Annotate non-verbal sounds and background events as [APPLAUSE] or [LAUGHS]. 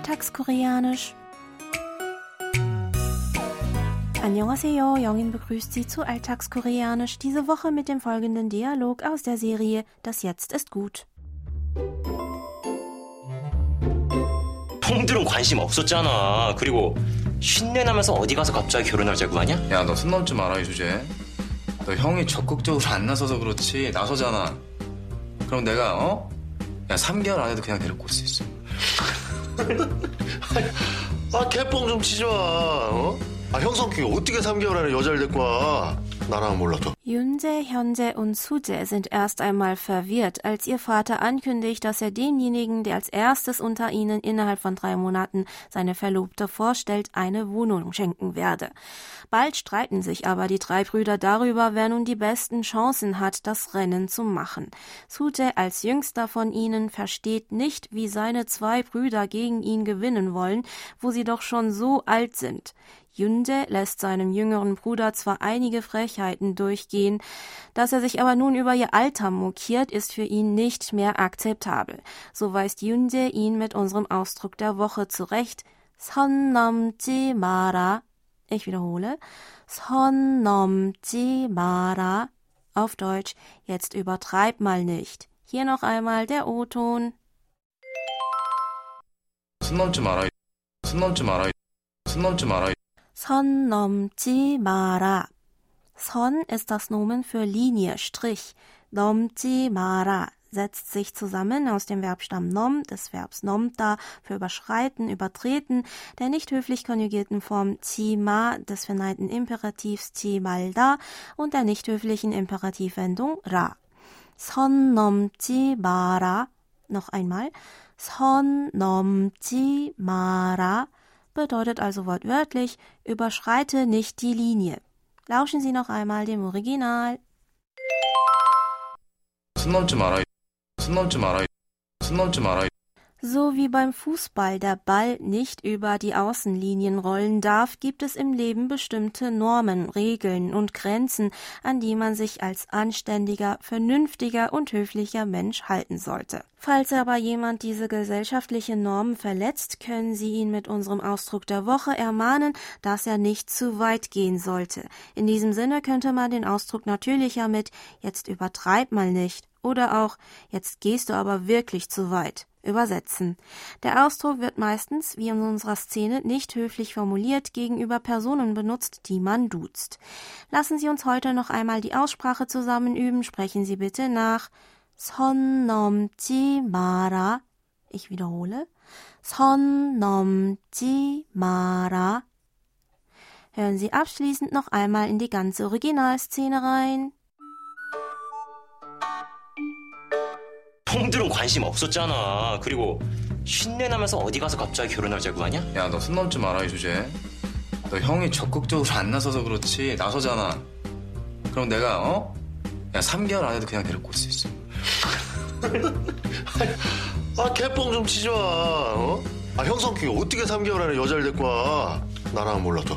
Alltagskoreanisch. Annyeonghaseyo, Jongin begrüßt Sie zu Alltagskoreanisch, diese Woche mit dem folgenden Dialog aus der Serie Das Jetzt ist gut. 형들은 관심 없었잖아. 그리고 쉰내 나면서 어디 가서 갑자기 결혼하자고 하냐? 야, 너 손 넘지 마라, 이 주제. 너 형이 적극적으로 안 나서서 그렇지, 나서잖아. 그럼 내가, 어? 야, 3개월 안에도 그냥 데리고 올 수 있어. 아, 개뻥 좀 치지 마, 어? 아, 형 성격이 어떻게 3개월 안에 여자를 데리고 와? 나랑은 몰라도. Yunse, Hyunse und Suje sind erst einmal verwirrt, als ihr Vater ankündigt, dass er demjenigen, der als erstes unter ihnen innerhalb von drei Monaten seine Verlobte vorstellt, eine Wohnung schenken werde. Bald streiten sich aber die drei Brüder darüber, wer nun die besten Chancen hat, das Rennen zu machen. Suje als jüngster von ihnen versteht nicht, wie seine zwei Brüder gegen ihn gewinnen wollen, wo sie doch schon so alt sind. Yunde lässt seinem jüngeren Bruder zwar einige Frechheiten durchgehen, dass er sich aber nun über ihr Alter mokiert, ist für ihn nicht mehr akzeptabel. So weist Yunde ihn mit unserem Ausdruck der Woche zurecht. 선 넘지 마라. Ich wiederhole. 선 넘지 마라. Auf Deutsch, jetzt übertreib mal nicht. Hier noch einmal der O-Ton. 손 넘지 마라, 손 넘지 마라, 손 넘지 마라. 선 넘지 마라. 선 ist das Nomen für Linie, Strich. 넘지 마라 setzt sich zusammen aus dem Verbstamm nom, des Verbs nomta für überschreiten, übertreten, der nicht höflich konjugierten Form ma des verneinten Imperativs malda und der nicht höflichen Imperativwendung ra. 선 넘지 마라. Noch einmal. 선 넘지 마라 bedeutet also wortwörtlich überschreite nicht die Linie. Lauschen Sie noch einmal dem Original. So wie beim Fußball der Ball nicht über die Außenlinien rollen darf, gibt es im Leben bestimmte Normen, Regeln und Grenzen, an die man sich als anständiger, vernünftiger und höflicher Mensch halten sollte. Falls aber jemand diese gesellschaftlichen Normen verletzt, können Sie ihn mit unserem Ausdruck der Woche ermahnen, dass er nicht zu weit gehen sollte. In diesem Sinne könnte man den Ausdruck natürlicher mit jetzt übertreib mal nicht oder auch jetzt gehst du aber wirklich zu weit übersetzen. Der Ausdruck wird meistens, wie in unserer Szene, nicht höflich formuliert gegenüber Personen benutzt, die man duzt. Lassen Sie uns heute noch einmal die Aussprache zusammen üben. Sprechen Sie bitte nach 선 넘지 마라. Ich wiederhole. 선 넘지 마라. Hören Sie abschließend noch einmal in die ganze Originalszene rein. 형들은 관심 없었잖아. 그리고 쉰내 나면서 어디 가서 갑자기 결혼하자고 하냐? 야, 너 손 넘지 마라, 이 주제. 너 형이 적극적으로 안 나서서 그렇지, 나서잖아. 그럼 내가, 어? 야, 3개월 안에도 그냥 데리고 올 수 있어. [LAUGHS] 아, 개뻥 좀 치지 마, 어? 아, 형 성격이 어떻게 3개월 안에 여자를 데리고 와? 나랑은 몰라도.